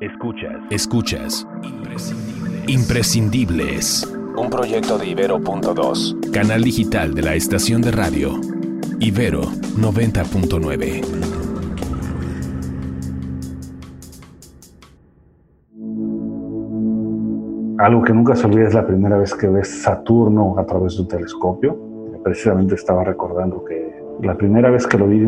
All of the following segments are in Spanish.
Escuchas. Escuchas. Imprescindibles. Un proyecto de Ibero.2. Canal digital de la estación de radio. Ibero 90.9. Algo que nunca se olvida es la primera vez que ves Saturno a través de un telescopio. Precisamente estaba recordando que la primera vez que lo vi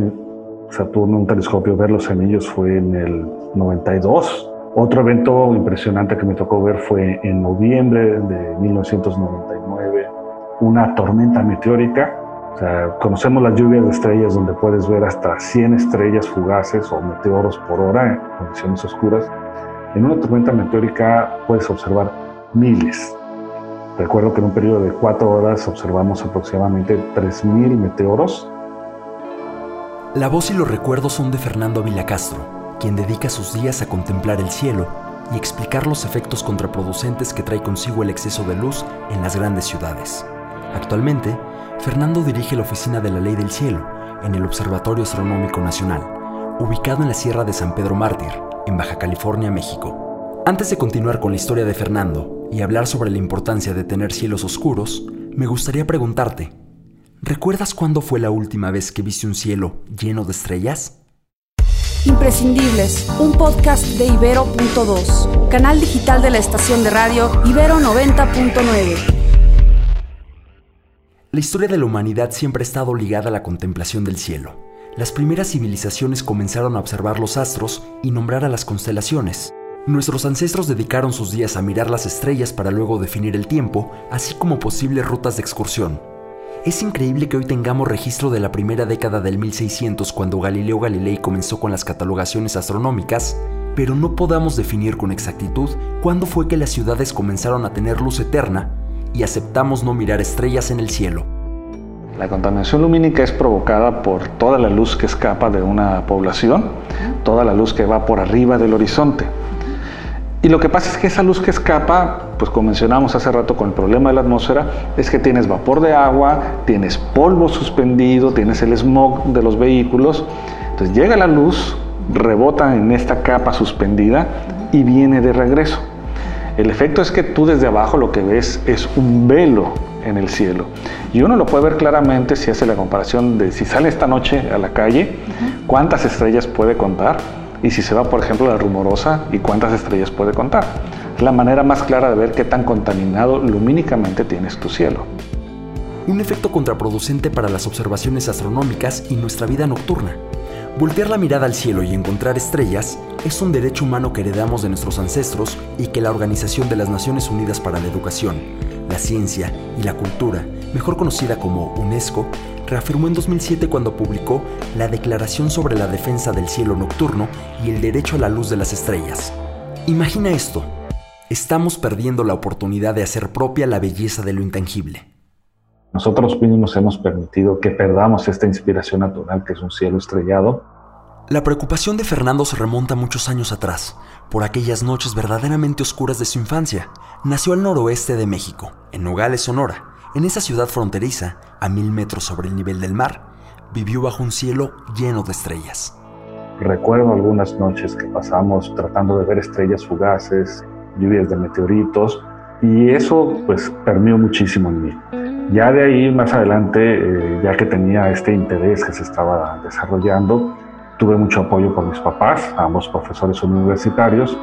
Saturno, un telescopio, ver los anillos fue en el 92 otro evento impresionante que me tocó ver fue en noviembre de 1999, una tormenta meteórica. O sea, conocemos las lluvias de estrellas donde puedes ver hasta 100 estrellas fugaces o meteoros por hora en condiciones oscuras. En una tormenta meteórica puedes observar miles. Recuerdo que en un periodo de cuatro horas observamos aproximadamente 3.000 meteoros. La voz y los recuerdos son de Fernando Vilacastro quien dedica sus días a contemplar el cielo y explicar los efectos contraproducentes que trae consigo el exceso de luz en las grandes ciudades. Actualmente, Fernando dirige la Oficina de la Ley del Cielo en el Observatorio Astronómico Nacional, ubicado en la Sierra de San Pedro Mártir, en Baja California, México. Antes de continuar con la historia de Fernando y hablar sobre la importancia de tener cielos oscuros, me gustaría preguntarte, ¿recuerdas cuándo fue la última vez que viste un cielo lleno de estrellas? Imprescindibles, un podcast de Ibero.2, canal digital de la estación de radio Ibero 90.9. La historia de la humanidad siempre ha estado ligada a la contemplación del cielo. Las primeras civilizaciones comenzaron a observar los astros y nombrar a las constelaciones. Nuestros ancestros dedicaron sus días a mirar las estrellas para luego definir el tiempo, así como posibles rutas de excursión. Es increíble que hoy tengamos registro de la primera década del 1600 cuando Galileo Galilei comenzó con las catalogaciones astronómicas, pero no podamos definir con exactitud cuándo fue que las ciudades comenzaron a tener luz eterna y aceptamos no mirar estrellas en el cielo. La contaminación lumínica es provocada por toda la luz que escapa de una población, toda la luz que va por arriba del horizonte. Y lo que pasa es que esa luz que escapa, pues como mencionamos hace rato con el problema de la atmósfera, es que tienes vapor de agua, tienes polvo suspendido, tienes el smog de los vehículos. Entonces llega la luz, rebota en esta capa suspendida y viene de regreso. El efecto es que tú desde abajo lo que ves es un velo en el cielo. Y uno lo puede ver claramente si hace la comparación de si sale esta noche a la calle, cuántas estrellas puede contar y si se va, por ejemplo, a la rumorosa y cuántas estrellas puede contar. Es la manera más clara de ver qué tan contaminado lumínicamente tienes tu cielo. Un efecto contraproducente para las observaciones astronómicas y nuestra vida nocturna. Voltear la mirada al cielo y encontrar estrellas es un derecho humano que heredamos de nuestros ancestros y que la Organización de las Naciones Unidas para la Educación, la Ciencia y la Cultura, mejor conocida como UNESCO, reafirmó en 2007 cuando publicó la Declaración sobre la Defensa del Cielo Nocturno y el Derecho a la Luz de las Estrellas. Imagina esto. Estamos perdiendo la oportunidad de hacer propia la belleza de lo intangible. Nosotros mismos hemos permitido que perdamos esta inspiración natural que es un cielo estrellado. La preocupación de Fernando se remonta muchos años atrás, por aquellas noches verdaderamente oscuras de su infancia. Nació al noroeste de México, en Nogales, Sonora, en esa ciudad fronteriza, a mil metros sobre el nivel del mar, vivió bajo un cielo lleno de estrellas. Recuerdo algunas noches que pasamos tratando de ver estrellas fugaces, lluvias de meteoritos, y eso pues permeó muchísimo en mí. Ya de ahí más adelante, eh, ya que tenía este interés que se estaba desarrollando, tuve mucho apoyo por mis papás, ambos profesores universitarios,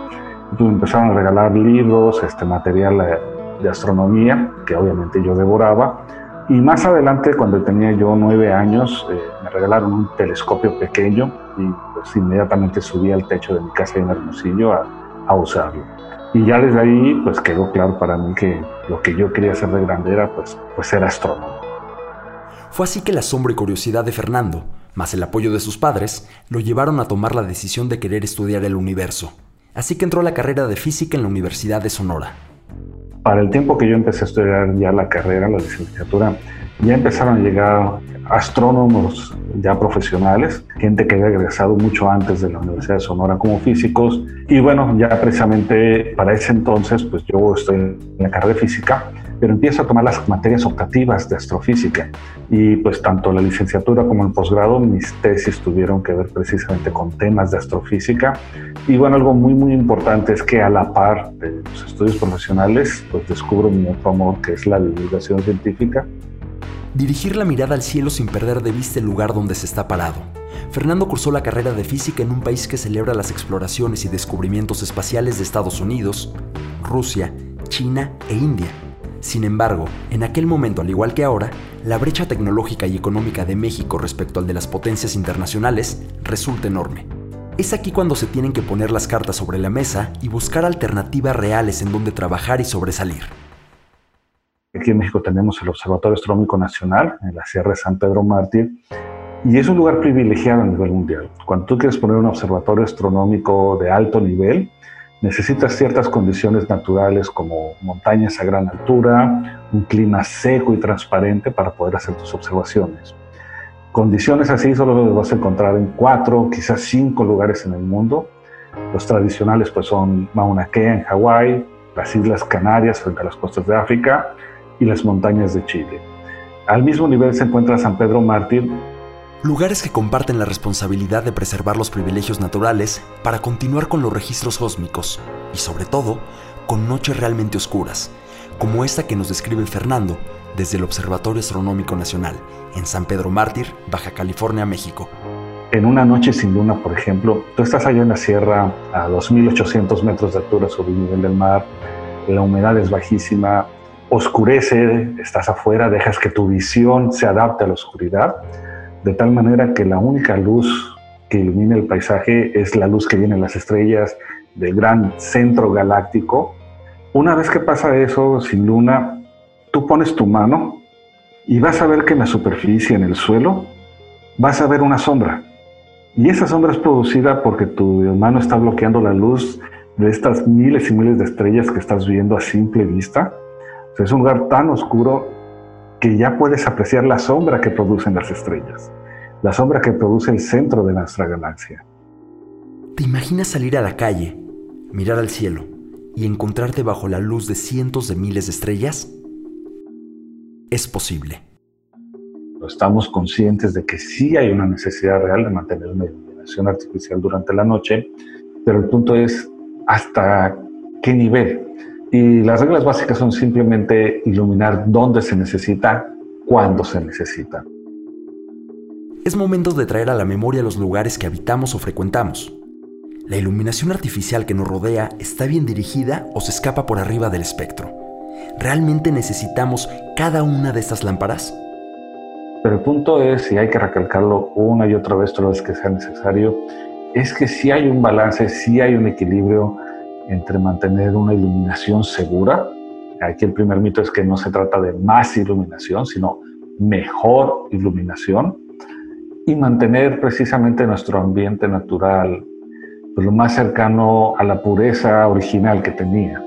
y empezaron a regalar libros, este material eh, de astronomía, que obviamente yo devoraba. Y más adelante, cuando tenía yo nueve años, eh, me regalaron un telescopio pequeño y pues inmediatamente subí al techo de mi casa en Hermosillo a, a usarlo. Y ya desde ahí, pues quedó claro para mí que lo que yo quería hacer de grande era, pues, pues ser astrónomo. Fue así que la asombro y curiosidad de Fernando, más el apoyo de sus padres, lo llevaron a tomar la decisión de querer estudiar el universo. Así que entró a la carrera de física en la Universidad de Sonora. Para el tiempo que yo empecé a estudiar ya la carrera, la licenciatura, ya empezaron a llegar astrónomos ya profesionales, gente que había egresado mucho antes de la Universidad de Sonora como físicos. Y bueno, ya precisamente para ese entonces, pues yo estoy en la carrera de física, pero empiezo a tomar las materias optativas de astrofísica y pues tanto la licenciatura como el posgrado mis tesis tuvieron que ver precisamente con temas de astrofísica y bueno, algo muy muy importante es que a la par de los estudios profesionales pues descubro mi otro amor que es la divulgación científica. Dirigir la mirada al cielo sin perder de vista el lugar donde se está parado Fernando cursó la carrera de física en un país que celebra las exploraciones y descubrimientos espaciales de Estados Unidos, Rusia, China e India. Sin embargo, en aquel momento, al igual que ahora, la brecha tecnológica y económica de México respecto al de las potencias internacionales resulta enorme. Es aquí cuando se tienen que poner las cartas sobre la mesa y buscar alternativas reales en donde trabajar y sobresalir. Aquí en México tenemos el Observatorio Astronómico Nacional en la Sierra de San Pedro Mártir y es un lugar privilegiado a nivel mundial. Cuando tú quieres poner un observatorio astronómico de alto nivel, necesitas ciertas condiciones naturales como montañas a gran altura, un clima seco y transparente para poder hacer tus observaciones. Condiciones así solo las vas a encontrar en cuatro, quizás cinco lugares en el mundo. Los tradicionales pues son Mauna Kea en Hawái, las Islas Canarias frente a las costas de África y las montañas de Chile. Al mismo nivel se encuentra San Pedro Mártir, lugares que comparten la responsabilidad de preservar los privilegios naturales para continuar con los registros cósmicos y sobre todo con noches realmente oscuras, como esta que nos describe Fernando desde el Observatorio Astronómico Nacional en San Pedro Mártir, Baja California, México. En una noche sin luna, por ejemplo, tú estás allá en la sierra a 2.800 metros de altura sobre el nivel del mar, la humedad es bajísima, oscurece, estás afuera, dejas que tu visión se adapte a la oscuridad de tal manera que la única luz que ilumina el paisaje es la luz que viene de las estrellas del gran centro galáctico. Una vez que pasa eso sin luna, tú pones tu mano y vas a ver que en la superficie, en el suelo, vas a ver una sombra. Y esa sombra es producida porque tu mano está bloqueando la luz de estas miles y miles de estrellas que estás viendo a simple vista. es un lugar tan oscuro que ya puedes apreciar la sombra que producen las estrellas, la sombra que produce el centro de nuestra galaxia. ¿Te imaginas salir a la calle, mirar al cielo y encontrarte bajo la luz de cientos de miles de estrellas? Es posible. Estamos conscientes de que sí hay una necesidad real de mantener una iluminación artificial durante la noche, pero el punto es hasta qué nivel. Y las reglas básicas son simplemente iluminar dónde se necesita, cuándo se necesita. Es momento de traer a la memoria los lugares que habitamos o frecuentamos. ¿La iluminación artificial que nos rodea está bien dirigida o se escapa por arriba del espectro? ¿Realmente necesitamos cada una de estas lámparas? Pero el punto es, y hay que recalcarlo una y otra vez todas las que sea necesario, es que si hay un balance, si hay un equilibrio entre mantener una iluminación segura. Aquí el primer mito es que no se trata de más iluminación, sino mejor iluminación y mantener precisamente nuestro ambiente natural pues, lo más cercano a la pureza original que tenía.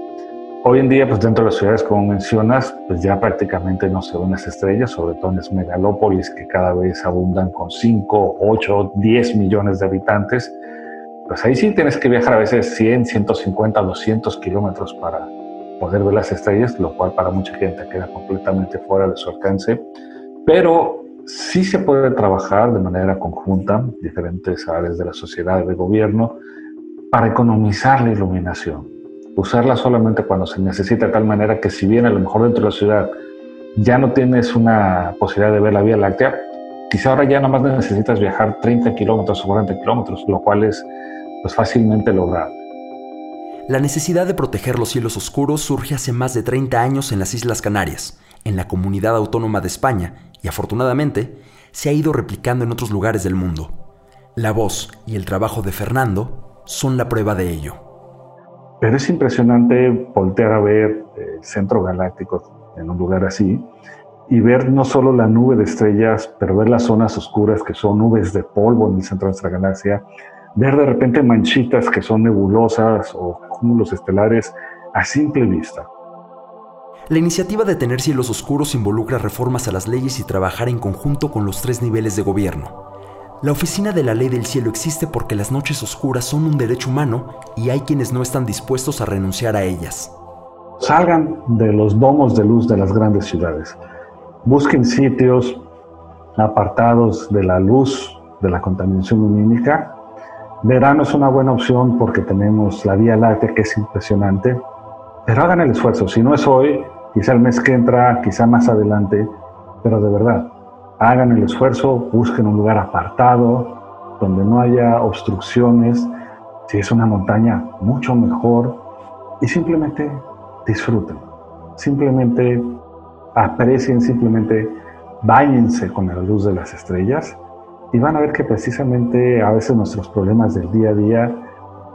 Hoy en día, pues dentro de las ciudades, como mencionas, pues ya prácticamente no se ven las estrellas, sobre todo en las megalópolis que cada vez abundan con 5, 8, 10 millones de habitantes pues ahí sí tienes que viajar a veces 100, 150, 200 kilómetros para poder ver las estrellas, lo cual para mucha gente queda completamente fuera de su alcance. Pero sí se puede trabajar de manera conjunta, diferentes áreas de la sociedad, de gobierno, para economizar la iluminación. Usarla solamente cuando se necesita, de tal manera que si bien a lo mejor dentro de la ciudad ya no tienes una posibilidad de ver la Vía Láctea, quizá ahora ya nada más necesitas viajar 30 kilómetros o 40 kilómetros, lo cual es pues fácilmente lograr. La necesidad de proteger los cielos oscuros surge hace más de 30 años en las Islas Canarias, en la comunidad autónoma de España, y afortunadamente se ha ido replicando en otros lugares del mundo. La voz y el trabajo de Fernando son la prueba de ello. Pero es impresionante voltear a ver el centro galáctico en un lugar así y ver no solo la nube de estrellas, pero ver las zonas oscuras que son nubes de polvo en el centro de nuestra galaxia, ver de repente manchitas que son nebulosas o cúmulos estelares a simple vista. La iniciativa de tener cielos oscuros involucra reformas a las leyes y trabajar en conjunto con los tres niveles de gobierno. La oficina de la ley del cielo existe porque las noches oscuras son un derecho humano y hay quienes no están dispuestos a renunciar a ellas. salgan de los domos de luz de las grandes ciudades. Busquen sitios apartados de la luz, de la contaminación lumínica. Verano es una buena opción porque tenemos la Vía Láctea que es impresionante, pero hagan el esfuerzo. Si no es hoy, quizá el mes que entra, quizá más adelante, pero de verdad, hagan el esfuerzo, busquen un lugar apartado, donde no haya obstrucciones. Si es una montaña, mucho mejor. Y simplemente disfruten. Simplemente aprecien, simplemente báñense con la luz de las estrellas y van a ver que precisamente a veces nuestros problemas del día a día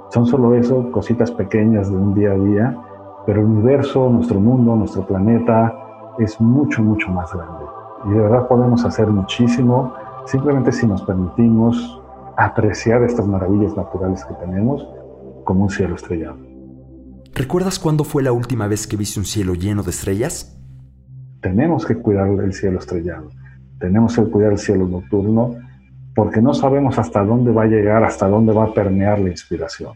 son solo eso, cositas pequeñas de un día a día, pero el universo, nuestro mundo, nuestro planeta es mucho, mucho más grande. Y de verdad podemos hacer muchísimo simplemente si nos permitimos apreciar estas maravillas naturales que tenemos como un cielo estrellado. ¿Recuerdas cuándo fue la última vez que viste un cielo lleno de estrellas? Tenemos que cuidar el cielo estrellado, tenemos que cuidar el cielo nocturno, porque no sabemos hasta dónde va a llegar, hasta dónde va a permear la inspiración.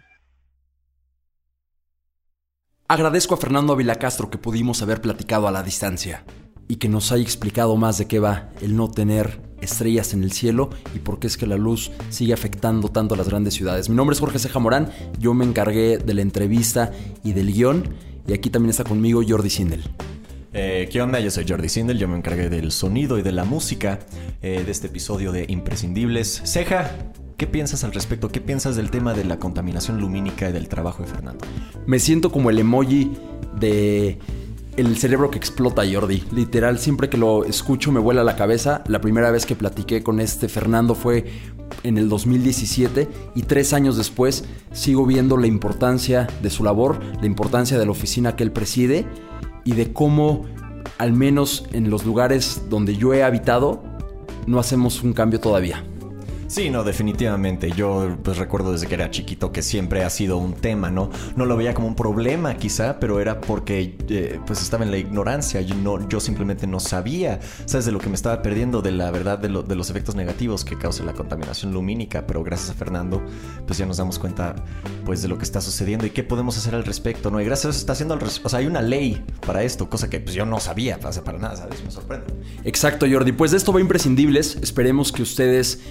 Agradezco a Fernando Ávila Castro que pudimos haber platicado a la distancia y que nos haya explicado más de qué va el no tener estrellas en el cielo y por qué es que la luz sigue afectando tanto a las grandes ciudades. Mi nombre es Jorge Ceja yo me encargué de la entrevista y del guion y aquí también está conmigo Jordi Sindel. Eh, ¿Qué onda? Yo soy Jordi Sindel, yo me encargué del sonido y de la música eh, de este episodio de Imprescindibles. Ceja, ¿qué piensas al respecto? ¿Qué piensas del tema de la contaminación lumínica y del trabajo de Fernando? Me siento como el emoji de el cerebro que explota, Jordi. Literal, siempre que lo escucho me vuela la cabeza. La primera vez que platiqué con este Fernando fue en el 2017 y tres años después sigo viendo la importancia de su labor, la importancia de la oficina que él preside y de cómo, al menos en los lugares donde yo he habitado, no hacemos un cambio todavía. Sí, no, definitivamente. Yo pues recuerdo desde que era chiquito que siempre ha sido un tema, ¿no? No lo veía como un problema quizá, pero era porque eh, pues estaba en la ignorancia. Yo, no, yo simplemente no sabía, ¿sabes? De lo que me estaba perdiendo, de la verdad de, de los efectos negativos que causa la contaminación lumínica. Pero gracias a Fernando, pues ya nos damos cuenta pues de lo que está sucediendo y qué podemos hacer al respecto, ¿no? Y gracias a eso está haciendo al. O sea, hay una ley para esto, cosa que pues yo no sabía, para nada, ¿sabes? Me sorprende. Exacto, Jordi. Pues de esto va imprescindibles. Esperemos que ustedes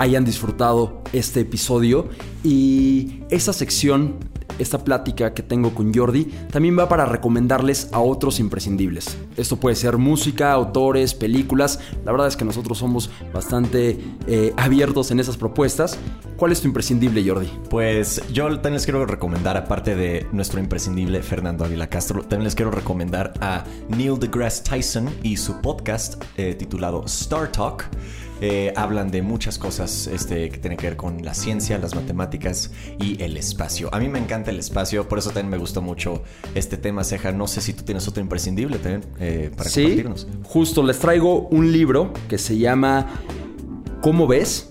hayan disfrutado este episodio y esa sección, esta plática que tengo con Jordi, también va para recomendarles a otros imprescindibles. Esto puede ser música, autores, películas. La verdad es que nosotros somos bastante eh, abiertos en esas propuestas. ¿Cuál es tu imprescindible, Jordi? Pues yo también les quiero recomendar, aparte de nuestro imprescindible Fernando Ávila Castro, también les quiero recomendar a Neil deGrasse Tyson y su podcast eh, titulado Star Talk. Eh, hablan de muchas cosas este, que tienen que ver con la ciencia, las matemáticas y el espacio. A mí me encanta el espacio, por eso también me gustó mucho este tema, Ceja. No sé si tú tienes otro imprescindible también eh, para sí, compartirnos. Justo, les traigo un libro que se llama ¿Cómo ves?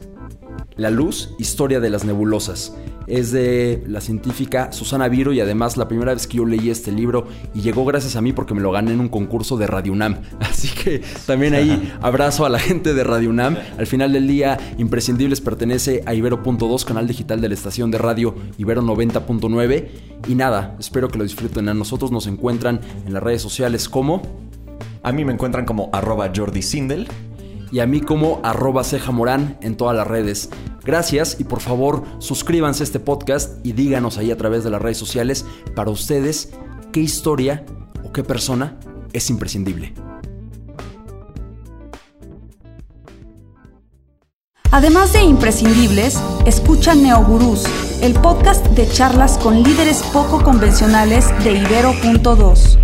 La luz, historia de las nebulosas es de la científica Susana Viro y además la primera vez que yo leí este libro y llegó gracias a mí porque me lo gané en un concurso de Radio UNAM. Así que también ahí abrazo a la gente de Radio UNAM. Al final del día, Imprescindibles pertenece a Ibero.2, canal digital de la estación de radio Ibero 90.9. Y nada, espero que lo disfruten. A nosotros nos encuentran en las redes sociales como... A mí me encuentran como arroba Jordi Sindel y a mí como arroba ceja morán en todas las redes. Gracias y por favor suscríbanse a este podcast y díganos ahí a través de las redes sociales para ustedes qué historia o qué persona es imprescindible. Además de imprescindibles, escucha Neogurús, el podcast de charlas con líderes poco convencionales de Ibero.2.